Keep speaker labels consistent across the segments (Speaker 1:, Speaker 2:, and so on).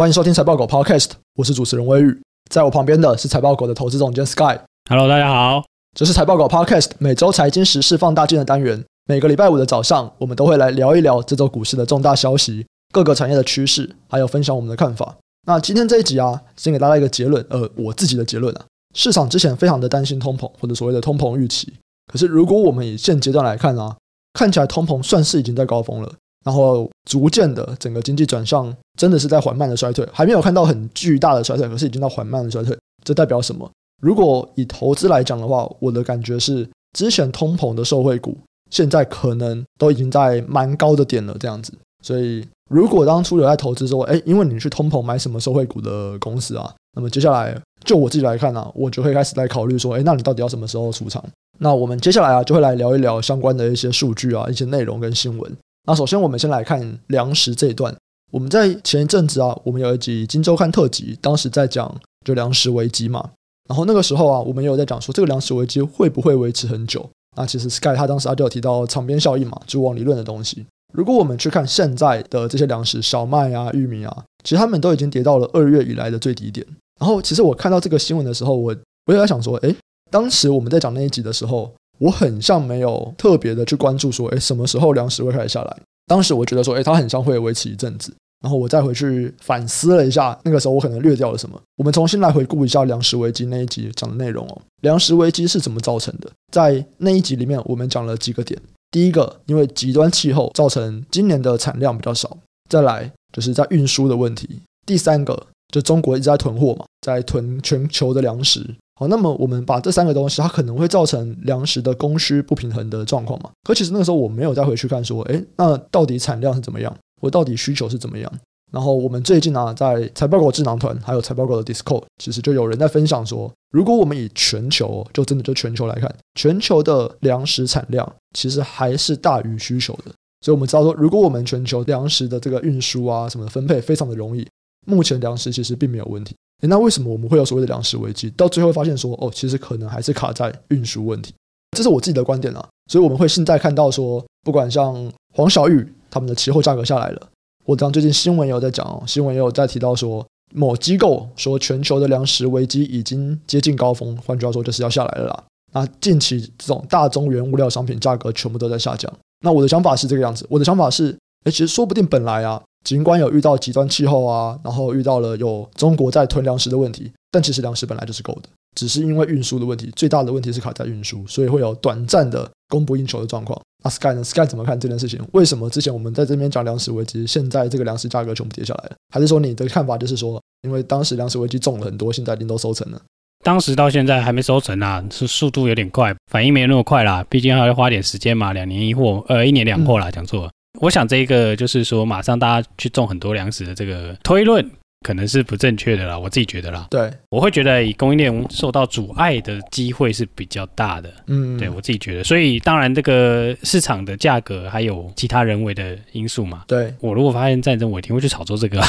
Speaker 1: 欢迎收听财报狗 Podcast，我是主持人威宇，在我旁边的是财报狗的投资总监 Sky。
Speaker 2: Hello，大家好，
Speaker 1: 这是财报狗 Podcast 每周财经时事放大镜的单元。每个礼拜五的早上，我们都会来聊一聊这周股市的重大消息、各个产业的趋势，还有分享我们的看法。那今天这一集啊，先给大家一个结论，呃，我自己的结论啊，市场之前非常的担心通膨或者所谓的通膨预期，可是如果我们以现阶段来看啊，看起来通膨算是已经在高峰了。然后逐渐的，整个经济转向真的是在缓慢的衰退，还没有看到很巨大的衰退，可是已经到缓慢的衰退。这代表什么？如果以投资来讲的话，我的感觉是，之前通膨的受惠股，现在可能都已经在蛮高的点了，这样子。所以，如果当初有在投资说，哎，因为你去通膨买什么受惠股的公司啊，那么接下来就我自己来看呢、啊，我就会开始在考虑说，哎，那你到底要什么时候出场？那我们接下来啊，就会来聊一聊相关的一些数据啊，一些内容跟新闻。那首先，我们先来看粮食这一段。我们在前一阵子啊，我们有一集《金周刊》特辑，当时在讲就粮食危机嘛。然后那个时候啊，我们也有在讲说这个粮食危机会不会维持很久？那其实 Sky 他当时他就有提到场边效应嘛，蛛网理论的东西。如果我们去看现在的这些粮食，小麦啊、玉米啊，其实他们都已经跌到了二月以来的最低点。然后，其实我看到这个新闻的时候，我我也在想说，诶，当时我们在讲那一集的时候。我很像没有特别的去关注说，诶，什么时候粮食会开始下来？当时我觉得说，诶，它很像会维持一阵子。然后我再回去反思了一下，那个时候我可能略掉了什么。我们重新来回顾一下粮食危机那一集讲的内容哦。粮食危机是怎么造成的？在那一集里面，我们讲了几个点。第一个，因为极端气候造成今年的产量比较少。再来就是在运输的问题。第三个，就中国一直在囤货嘛，在囤全球的粮食。好，那么我们把这三个东西，它可能会造成粮食的供需不平衡的状况嘛？可其实那个时候我没有再回去看说，诶，那到底产量是怎么样？我到底需求是怎么样？然后我们最近啊，在财报狗智囊团还有财报狗的 Discord，其实就有人在分享说，如果我们以全球，就真的就全球来看，全球的粮食产量其实还是大于需求的。所以我们知道说，如果我们全球粮食的这个运输啊什么分配非常的容易，目前粮食其实并没有问题。那为什么我们会有所谓的粮食危机？到最后发现说，哦，其实可能还是卡在运输问题。这是我自己的观点啊。所以我们会现在看到说，不管像黄小玉他们的期货价格下来了，或者像最近新闻也有在讲哦，新闻也有在提到说，某机构说全球的粮食危机已经接近高峰，换句话说就是要下来了啦。那近期这种大宗原物料商品价格全部都在下降。那我的想法是这个样子，我的想法是，诶，其实说不定本来啊。尽管有遇到极端气候啊，然后遇到了有中国在囤粮食的问题，但其实粮食本来就是够的，只是因为运输的问题，最大的问题是卡在运输，所以会有短暂的供不应求的状况。那 Sky 呢？Sky 怎么看这件事情？为什么之前我们在这边讲粮食危机，现在这个粮食价格全部跌下来了？还是说你的看法就是说，因为当时粮食危机重了很多，现在已经都收成了？
Speaker 2: 当时到现在还没收成啊，是速度有点快，反应没有那么快啦，毕竟还要花点时间嘛，两年一货，呃，一年两货啦，讲错了。嗯我想这一个就是说，马上大家去种很多粮食的这个推论，可能是不正确的啦。我自己觉得啦，
Speaker 1: 对，
Speaker 2: 我会觉得以供应链受到阻碍的机会是比较大的。嗯，对我自己觉得，所以当然这个市场的价格还有其他人为的因素嘛。
Speaker 1: 对，我
Speaker 2: 如果发现战争，我一定会去炒作这个。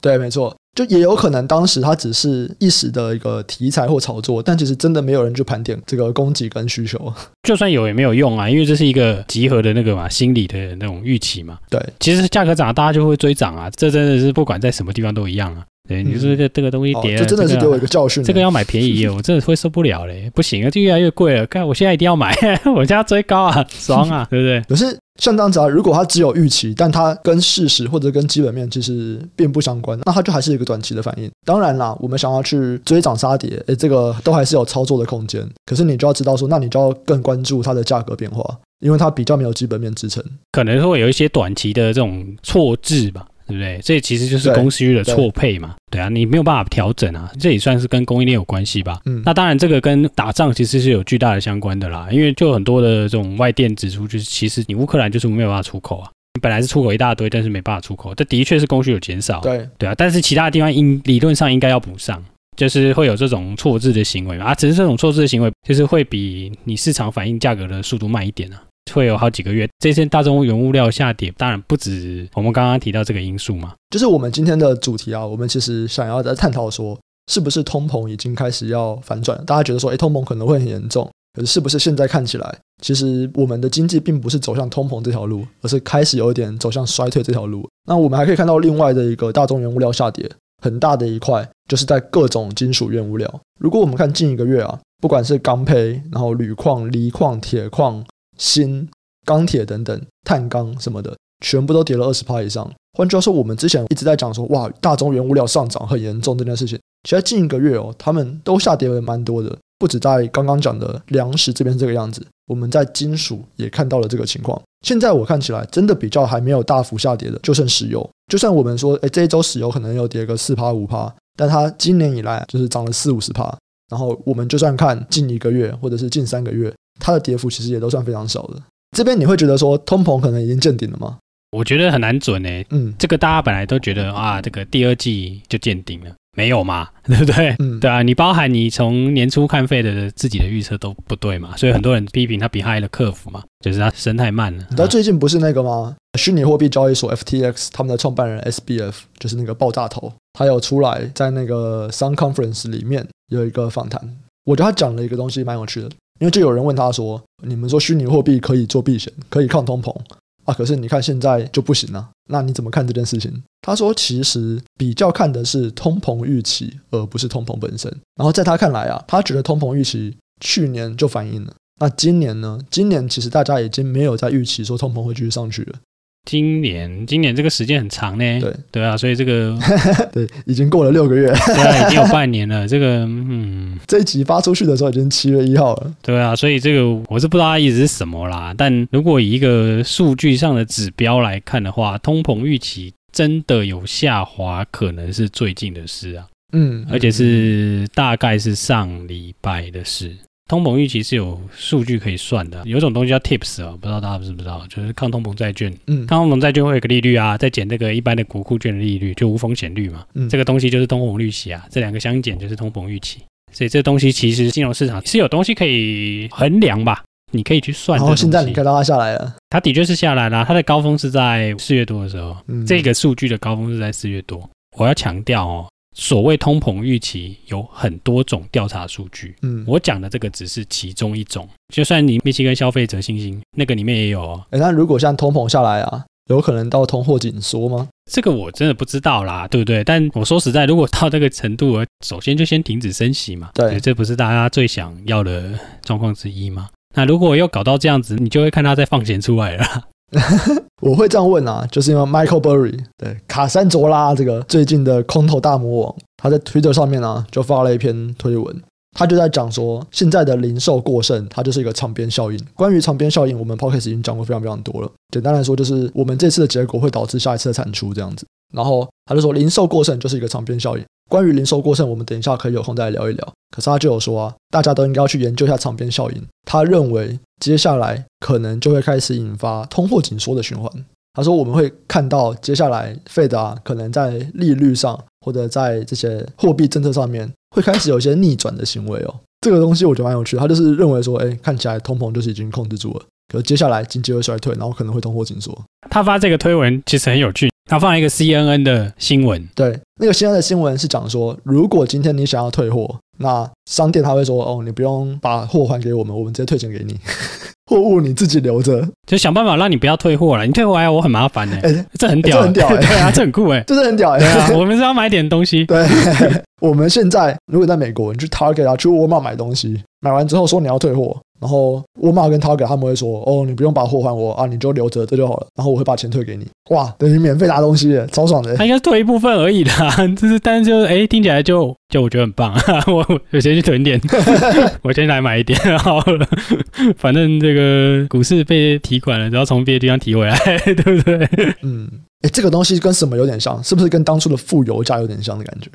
Speaker 1: 对，没错。就也有可能当时它只是一时的一个题材或炒作，但其实真的没有人去盘点这个供给跟需求。
Speaker 2: 就算有也没有用啊，因为这是一个集合的那个嘛，心理的那种预期嘛。
Speaker 1: 对，
Speaker 2: 其实价格涨，大家就会追涨啊，这真的是不管在什么地方都一样啊。对，你说这这个东西跌了，
Speaker 1: 这真的是给我一个教训。
Speaker 2: 这个要买便宜，我 真的会受不了嘞，不行啊，就越来越贵了。看我现在一定要买，我现在追高啊，爽啊，对不对？
Speaker 1: 可是像这样子啊，如果它只有预期，但它跟事实或者跟基本面其实并不相关，那它就还是一个短期的反应。当然啦，我们想要去追涨杀跌，诶，这个都还是有操作的空间。可是你就要知道说，那你就要更关注它的价格变化，因为它比较没有基本面支撑，
Speaker 2: 可能会有一些短期的这种错置吧。对不对？这其实就是供需的错配嘛。对，啊，你没有办法调整啊，这也算是跟供应链有关系吧。嗯，那当然，这个跟打仗其实是有巨大的相关的啦。因为就很多的这种外电指出，就是其实你乌克兰就是没有办法出口啊。你本来是出口一大堆，但是没办法出口，这的确是供需有减少。对，对啊，但是其他地方应理论上应该要补上，就是会有这种错置的行为啊。只是这种错置的行为，就是会比你市场反映价格的速度慢一点啊。会有好几个月，这些大宗原物料下跌，当然不止我们刚刚提到这个因素嘛。
Speaker 1: 就是我们今天的主题啊，我们其实想要在探讨说，是不是通膨已经开始要反转？大家觉得说，诶，通膨可能会很严重，可是是不是现在看起来，其实我们的经济并不是走向通膨这条路，而是开始有一点走向衰退这条路？那我们还可以看到另外的一个大宗原物料下跌，很大的一块就是在各种金属原物料。如果我们看近一个月啊，不管是钢坯、然后铝矿、锂矿、铁矿、锌、钢铁等等，碳钢什么的，全部都跌了二十趴以上。换句话说，我们之前一直在讲说，哇，大宗原物料上涨很严重这件事情，其实近一个月哦，他们都下跌了蛮多的。不止在刚刚讲的粮食这边这个样子，我们在金属也看到了这个情况。现在我看起来真的比较还没有大幅下跌的，就剩石油。就算我们说，哎，这一周石油可能又跌个四趴五趴，但它今年以来就是涨了四五十趴。然后我们就算看近一个月或者是近三个月，它的跌幅其实也都算非常少的。这边你会觉得说通膨可能已经见顶了吗？
Speaker 2: 我觉得很难准诶。嗯，这个大家本来都觉得啊，这个第二季就见顶了。没有嘛，对不对？嗯，对啊，你包含你从年初看费的自己的预测都不对嘛，所以很多人批评他 behind the curve 嘛，就是他升太慢了。
Speaker 1: 你知道最近不是那个吗？虚拟货币交易所 FTX 他们的创办人 SBF 就是那个爆炸头，他有出来在那个 Sun Conference 里面有一个访谈，我觉得他讲了一个东西蛮有趣的，因为就有人问他说：“你们说虚拟货币可以做避险，可以抗通膨？”啊，可是你看现在就不行了，那你怎么看这件事情？他说，其实比较看的是通膨预期，而不是通膨本身。然后在他看来啊，他觉得通膨预期去年就反映了，那今年呢？今年其实大家已经没有在预期说通膨会继续上去了。
Speaker 2: 今年，今年这个时间很长呢。对对啊，所以这个
Speaker 1: 对已经过了六个月，
Speaker 2: 对啊，已经有半年了。这个嗯，
Speaker 1: 这一集发出去的时候已经七月一号了。
Speaker 2: 对啊，所以这个我是不知道它意思是什么啦。但如果以一个数据上的指标来看的话，通膨预期真的有下滑，可能是最近的事啊。嗯，而且是大概是上礼拜的事。通膨预期是有数据可以算的，有一种东西叫 TIPS 啊，不知道大家知不知道，就是抗通膨债券。嗯，抗通膨债券会有个利率啊，再减这个一般的国库券的利率，就无风险率嘛。嗯，这个东西就是通膨预期啊，这两个相减就是通膨预期。所以这东西其实金融市场是有东西可以衡量吧，你可以去算。然后
Speaker 1: 现在你看到它下来了，
Speaker 2: 它的确是下来了，它的高峰是在四月多的时候，嗯，这个数据的高峰是在四月多。我要强调哦。所谓通膨预期有很多种调查数据，嗯，我讲的这个只是其中一种。就算你密西根消费者信心那个里面也有哦。
Speaker 1: 诶，那如果像通膨下来啊，有可能到通货紧缩吗？
Speaker 2: 这个我真的不知道啦，对不对？但我说实在，如果到这个程度，首先就先停止升息嘛。对，这不是大家最想要的状况之一吗？那如果又搞到这样子，你就会看他再放钱出来了。
Speaker 1: 我会这样问啊，就是因为 Michael Burry 对卡山卓拉这个最近的空头大魔王，他在 Twitter 上面呢就发了一篇推文，他就在讲说现在的零售过剩，它就是一个长边效应。关于长边效应，我们 Podcast 已经讲过非常非常多了。简单来说，就是我们这次的结果会导致下一次的产出这样子。然后他就说零售过剩就是一个长边效应。关于零售过剩，我们等一下可以有空再来聊一聊。可是他就有说啊，大家都应该要去研究一下长边效应。他认为接下来可能就会开始引发通货紧缩的循环。他说我们会看到接下来 Fed 啊，可能在利率上或者在这些货币政策上面会开始有一些逆转的行为哦。这个东西我觉得蛮有趣的。他就是认为说，哎，看起来通膨就是已经控制住了，可是接下来经济会衰退，然后可能会通货紧缩。
Speaker 2: 他发这个推文其实很有趣。他放了一个 CNN 的新闻，
Speaker 1: 对，那个 CNN 的新闻是讲说，如果今天你想要退货，那商店他会说，哦，你不用把货还给我们，我们直接退钱给你，货物你自己留着，
Speaker 2: 就想办法让你不要退货了。你退货来我很麻烦哎、欸，这很屌，
Speaker 1: 这很屌、欸，
Speaker 2: 对啊，这很酷哎、欸，
Speaker 1: 这是很屌哎、
Speaker 2: 啊，我们是要买点东西，
Speaker 1: 对，我们现在如果在美国，你去 Target 啊，去沃尔玛买东西，买完之后说你要退货。然后沃尔玛跟涛给他们会说：“哦，你不用把货还我啊，你就留着这就好了。”然后我会把钱退给你。哇，等于免费拿东西，超爽的。
Speaker 2: 他 应该退一部分而已啦，就是，但是就，哎，听起来就就我觉得很棒。我我先去囤点，我先来买一点好了。反正这个股市被提款了，然后从别的地方提回来，对不对？
Speaker 1: 嗯，哎，这个东西跟什么有点像？是不是跟当初的负油价有点像的感觉？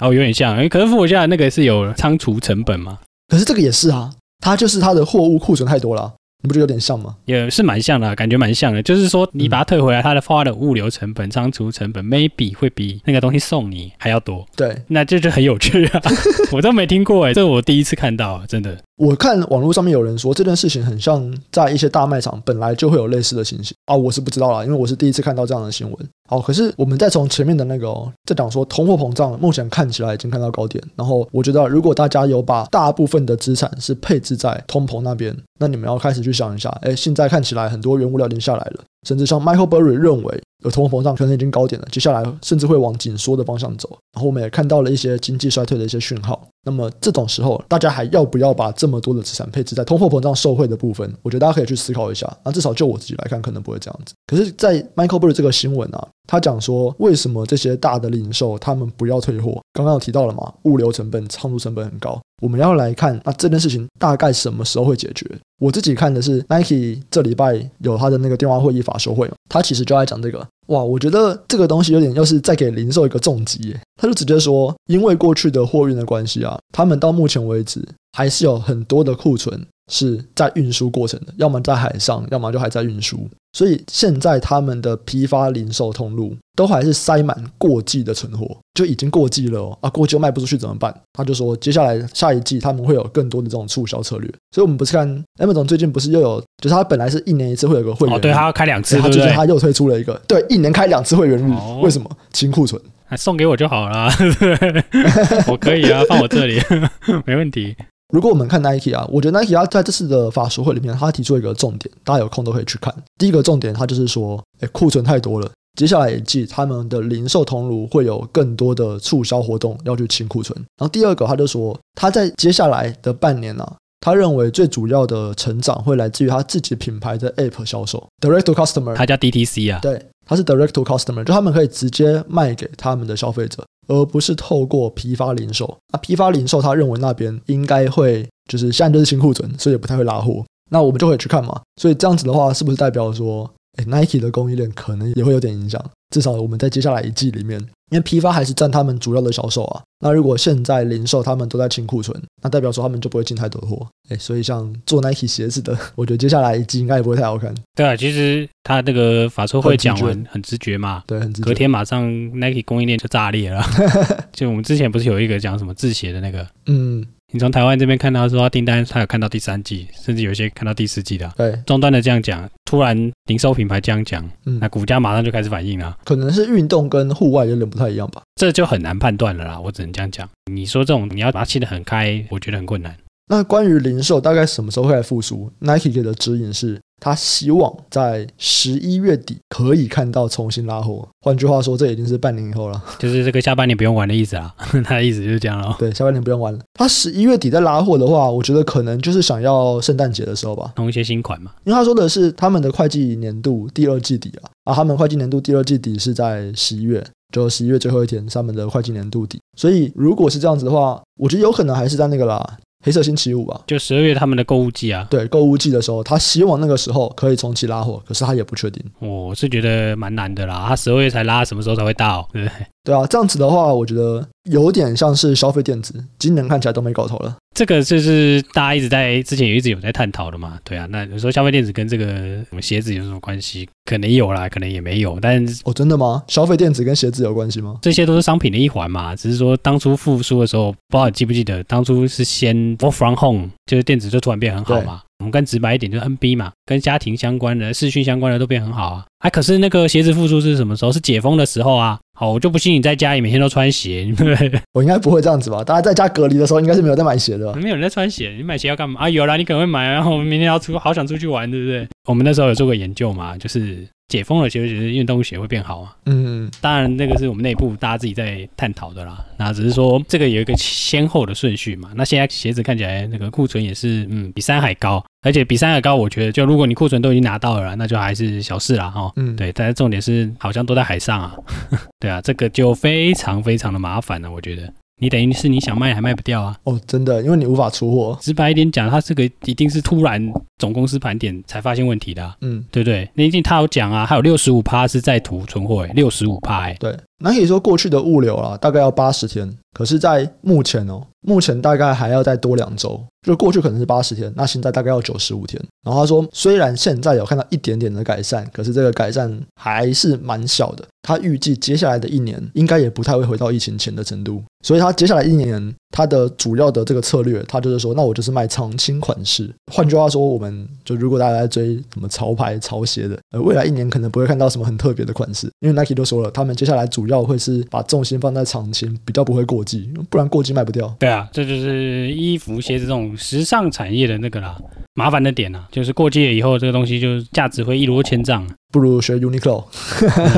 Speaker 2: 哦，有点像。可是负油价那个是有仓储成本吗？
Speaker 1: 可是这个也是啊。它就是它的货物库存太多了啊，你不觉得有点像吗？
Speaker 2: 也是蛮像的啊，感觉蛮像的。就是说，你把它退回来，它的花的物流成本、仓储成本，maybe 会比那个东西送你还要多。
Speaker 1: 对，
Speaker 2: 那这就很有趣啊！我都没听过哎，这我第一次看到，真的。
Speaker 1: 我看网络上面有人说这件事情很像在一些大卖场本来就会有类似的情形啊，我是不知道啦，因为我是第一次看到这样的新闻。好，可是我们再从前面的那个哦，在讲说通货膨胀目前看起来已经看到高点，然后我觉得如果大家有把大部分的资产是配置在通膨那边，那你们要开始去想一下，哎，现在看起来很多原物料已经下来了，甚至像 Michael Burry 认为，有通货膨胀可能已经高点了，接下来甚至会往紧缩的方向走。然后我们也看到了一些经济衰退的一些讯号。那么这种时候，大家还要不要把这么多的资产配置在通货膨胀受惠的部分？我觉得大家可以去思考一下。那至少就我自己来看，可能不会这样子。可是，在 Michael Burry 这个新闻啊，他讲说为什么这些大的零售他们不要退货？刚刚有提到了嘛，物流成本、仓储成本很高。我们要来看，那这件事情大概什么时候会解决？我自己看的是 Nike 这礼拜有他的那个电话会议法修会，他其实就在讲这个。哇，我觉得这个东西有点，又是再给零售一个重击耶，他就直接说，因为过去的货运的关系啊，他们到目前为止还是有很多的库存。是在运输过程的，要么在海上，要么就还在运输。所以现在他们的批发零售通路都还是塞满过季的存货，就已经过季了哦。啊，过季又卖不出去怎么办？他就说，接下来下一季他们会有更多的这种促销策略。所以，我们不是看 Amazon 最近不是又有，就是他本来是一年一次会有个会员，
Speaker 2: 哦，对，他要开两次，
Speaker 1: 他最近他又推出了一个，对，一年开两次会员日，哦、为什么？清库存，
Speaker 2: 送给我就好了，我可以啊，放我这里，没问题。
Speaker 1: 如果我们看 Nike 啊，我觉得 Nike 啊在这次的法说会里面，他提出一个重点，大家有空都可以去看。第一个重点，他就是说，哎，库存太多了，接下来一季他们的零售通路会有更多的促销活动要去清库存。然后第二个，他就说他在接下来的半年呢、啊，他认为最主要的成长会来自于他自己品牌的 App 销售，Direct to Customer，
Speaker 2: 他叫 DTC 啊，
Speaker 1: 对，他是 Direct to Customer，就他们可以直接卖给他们的消费者。而不是透过批发零售那，批发零售他认为那边应该会就是现在就是清库存，所以也不太会拉货。那我们就会去看嘛。所以这样子的话，是不是代表说，哎，Nike 的供应链可能也会有点影响？至少我们在接下来一季里面，因为批发还是占他们主要的销售啊。那如果现在零售他们都在清库存，那代表说他们就不会进太多的货。哎，所以像做 Nike 鞋子的，我觉得接下来一季应该也不会太好看。
Speaker 2: 对啊，其实他那个法说会讲完很直觉嘛，
Speaker 1: 对，很直觉。
Speaker 2: 隔天马上 Nike 供应链就炸裂了。就我们之前不是有一个讲什么制鞋的那个，嗯。你从台湾这边看到说他订单，他有看到第三季，甚至有些看到第四季的。对，终端的这样讲，突然零售品牌这样讲，嗯，那股价马上就开始反应了。
Speaker 1: 可能是运动跟户外有点不太一样吧，
Speaker 2: 这就很难判断了啦。我只能这样讲。你说这种你要把它切得很开，我觉得很困难。
Speaker 1: 那关于零售大概什么时候会来复苏？Nike 给的指引是，他希望在十一月底可以看到重新拉货。换句话说，这已经是半年以后了，
Speaker 2: 就是这个下半年不用玩的意思啊。他的意思就是这样了。
Speaker 1: 对，下半年不用玩了。他十一月底再拉货的话，我觉得可能就是想要圣诞节的时候吧，
Speaker 2: 弄一些新款嘛。
Speaker 1: 因为他说的是他们的会计年度第二季底啊，啊，他们会计年度第二季底是在十一月，就十一月最后一天，他们的会计年度底。所以如果是这样子的话，我觉得有可能还是在那个啦。黑色星期五吧，
Speaker 2: 就十二月他们的购物季啊。
Speaker 1: 对，购物季的时候，他希望那个时候可以重启拉货，可是他也不确定。
Speaker 2: 我是觉得蛮难的啦，他十二月才拉，什么时候才会到？对不对？
Speaker 1: 对啊，这样子的话，我觉得有点像是消费电子，今年看起来都没搞头了。
Speaker 2: 这个就是大家一直在之前也一直有在探讨的嘛。对啊，那你说消费电子跟这个鞋子有什么关系？可能有啦，可能也没有。但
Speaker 1: 哦，真的吗？消费电子跟鞋子有关系吗？
Speaker 2: 这些都是商品的一环嘛。只是说当初复苏的时候，不知道你记不记得，当初是先 work from home，就是电子就突然变很好嘛。我们更直白一点，就是 NB 嘛，跟家庭相关的、视讯相关的都变很好啊。哎、啊，可是那个鞋子复苏是什么时候？是解封的时候啊。好，我就不信你在家里每天都穿鞋，对 不对？
Speaker 1: 我应该不会这样子吧？大家在家隔离的时候，应该是没有在买鞋的吧？
Speaker 2: 没有人在穿鞋，你买鞋要干嘛啊？有啦，你可能会买，然后明天要出，好想出去玩，对不对？我们那时候有做过研究嘛，就是。解封了，其实其实运动鞋会变好啊。嗯，当然那个是我们内部大家自己在探讨的啦。那只是说这个有一个先后的顺序嘛。那现在鞋子看起来那个库存也是嗯比山还高，而且比三还高，我觉得就如果你库存都已经拿到了，那就还是小事啦哈。嗯，对，但是重点是好像都在海上啊。对啊，这个就非常非常的麻烦了，我觉得。你等于是你想卖还卖不掉啊？
Speaker 1: 哦，真的，因为你无法出货。
Speaker 2: 直白一点讲，它这个一定是突然总公司盘点才发现问题的啊。嗯，对不对？那一定他有讲啊，还有六十五趴是在途存货，诶，六十五趴，诶。
Speaker 1: 对。那可以说过去的物流啊，大概要八十天，可是，在目前哦，目前大概还要再多两周。就过去可能是八十天，那现在大概要九十五天。然后他说，虽然现在有看到一点点的改善，可是这个改善还是蛮小的。他预计接下来的一年应该也不太会回到疫情前的程度。所以他接下来一年，他的主要的这个策略，他就是说，那我就是卖常青款式。换句话说，我们就如果大家在追什么潮牌、潮鞋的，呃，未来一年可能不会看到什么很特别的款式，因为 Nike 都说了，他们接下来主要会是把重心放在常青，比较不会过季，不然过季卖不掉。
Speaker 2: 对啊，这就是衣服、鞋子这种时尚产业的那个啦。麻烦的点呢、啊，就是过季了以后，这个东西就价值会一落千丈。
Speaker 1: 不如学 Uniqlo，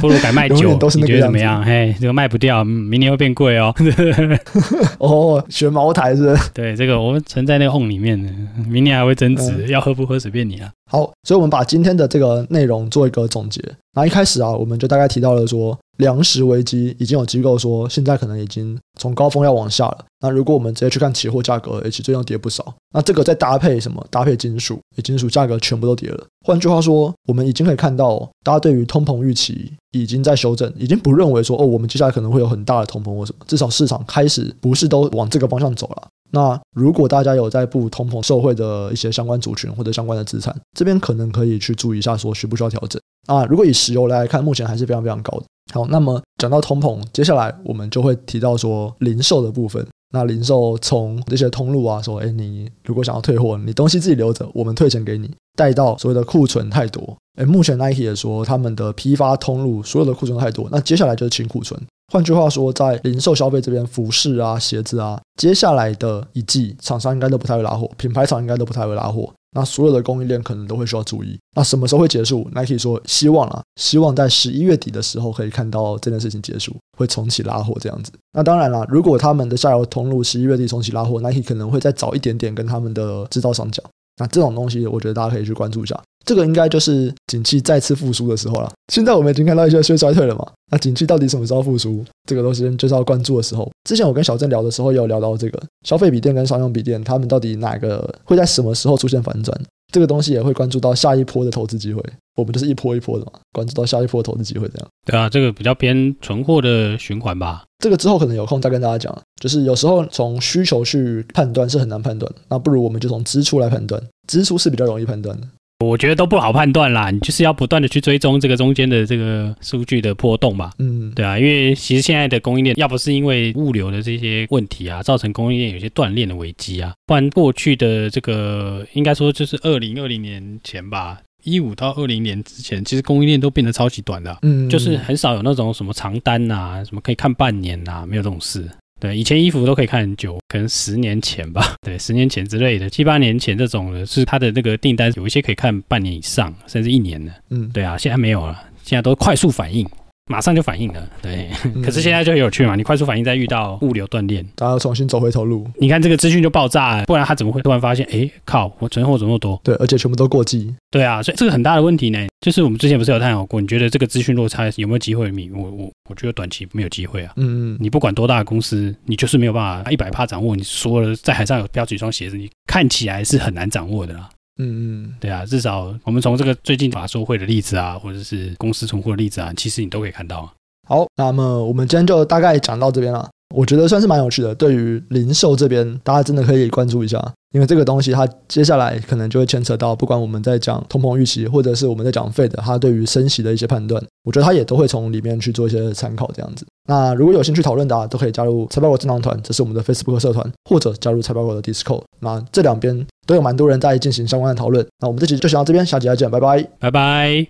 Speaker 2: 不如改卖酒，都是你觉得怎么样？嘿，这个卖不掉，明年会变贵哦。
Speaker 1: 哦，学茅台是不是？
Speaker 2: 对，这个我们存在那个瓮里面，明年还会增值，嗯、要喝不喝随便你啊。
Speaker 1: 好，所以我们把今天的这个内容做一个总结。那一开始啊，我们就大概提到了说。粮食危机已经有机构说，现在可能已经从高峰要往下了。那如果我们直接去看期货价格，其实最近跌不少。那这个再搭配什么？搭配金属，金属价格全部都跌了。换句话说，我们已经可以看到，大家对于通膨预期已经在修正，已经不认为说哦，我们接下来可能会有很大的通膨或什么。至少市场开始不是都往这个方向走了。那如果大家有在布通膨受惠的一些相关族群或者相关的资产，这边可能可以去注意一下，说需不需要调整啊？如果以石油来看，目前还是非常非常高的。好，那么讲到通膨，接下来我们就会提到说零售的部分。那零售从这些通路啊，说，哎，你如果想要退货，你东西自己留着，我们退钱给你。带到所谓的库存太多，哎，目前 Nike 也说他们的批发通路所有的库存太多，那接下来就是清库存。换句话说，在零售消费这边，服饰啊、鞋子啊，接下来的一季厂商应该都不太会拉货，品牌厂应该都不太会拉货。那所有的供应链可能都会需要注意。那什么时候会结束？Nike 说希望啊，希望在十一月底的时候可以看到这件事情结束，会重启拉货这样子。那当然了，如果他们的下游通路十一月底重启拉货，Nike 可能会再早一点点跟他们的制造商讲。那这种东西，我觉得大家可以去关注一下。这个应该就是景气再次复苏的时候了。现在我们已经看到一些衰退了嘛？那景气到底什么时候复苏？这个东西就是要关注的时候。之前我跟小郑聊的时候，也有聊到这个消费笔电跟商用笔电，他们到底哪个会在什么时候出现反转？这个东西也会关注到下一波的投资机会。我们就是一波一波的嘛，关注到下一波的投资机会这样。
Speaker 2: 对啊，这个比较偏存货的循环吧。
Speaker 1: 这个之后可能有空再跟大家讲。就是有时候从需求去判断是很难判断，那不如我们就从支出来判断，支出是比较容易判断的。
Speaker 2: 我觉得都不好判断啦，你就是要不断的去追踪这个中间的这个数据的波动吧。
Speaker 1: 嗯，
Speaker 2: 对啊，因为其实现在的供应链要不是因为物流的这些问题啊，造成供应链有些断链的危机啊，不然过去的这个应该说就是二零二零年前吧，一五到二零年之前，其实供应链都变得超级短的啊，嗯，就是很少有那种什么长单啊，什么可以看半年啊，没有这种事。对，以前衣服都可以看很久，可能十年前吧，对，十年前之类的，七八年前这种的是它的那个订单有一些可以看半年以上，甚至一年的。嗯，对啊，现在没有了，现在都快速反应。马上就反应了，对。嗯、可是现在就很有趣嘛，你快速反应再遇到物流断裂，
Speaker 1: 大家重新走回头路。
Speaker 2: 你看这个资讯就爆炸了，不然他怎么会突然发现？哎，靠，我存货怎么那么多？
Speaker 1: 对，而且全部都过季。
Speaker 2: 对啊，所以这个很大的问题呢，就是我们之前不是有探讨过？你觉得这个资讯落差有没有机会？我我我觉得短期没有机会啊。嗯嗯。你不管多大的公司，你就是没有办法一百趴掌握。你说了，在海上有标几双鞋子，你看起来是很难掌握的啦。
Speaker 1: 嗯嗯，
Speaker 2: 对啊，至少我们从这个最近法收会的例子啊，或者是公司存货的例子啊，其实你都可以看到啊。
Speaker 1: 好，那么我们今天就大概讲到这边了。我觉得算是蛮有趣的。对于零售这边，大家真的可以关注一下，因为这个东西它接下来可能就会牵扯到，不管我们在讲通膨预期，或者是我们在讲 Fed 它对于升息的一些判断，我觉得它也都会从里面去做一些参考。这样子，那如果有兴趣讨论的啊，都可以加入财报狗智囊团，这是我们的 Facebook 社团，或者加入财报狗的 Discord。那这两边都有蛮多人在进行相关的讨论。那我们这集就先到这边，下集再见，拜拜，
Speaker 2: 拜拜。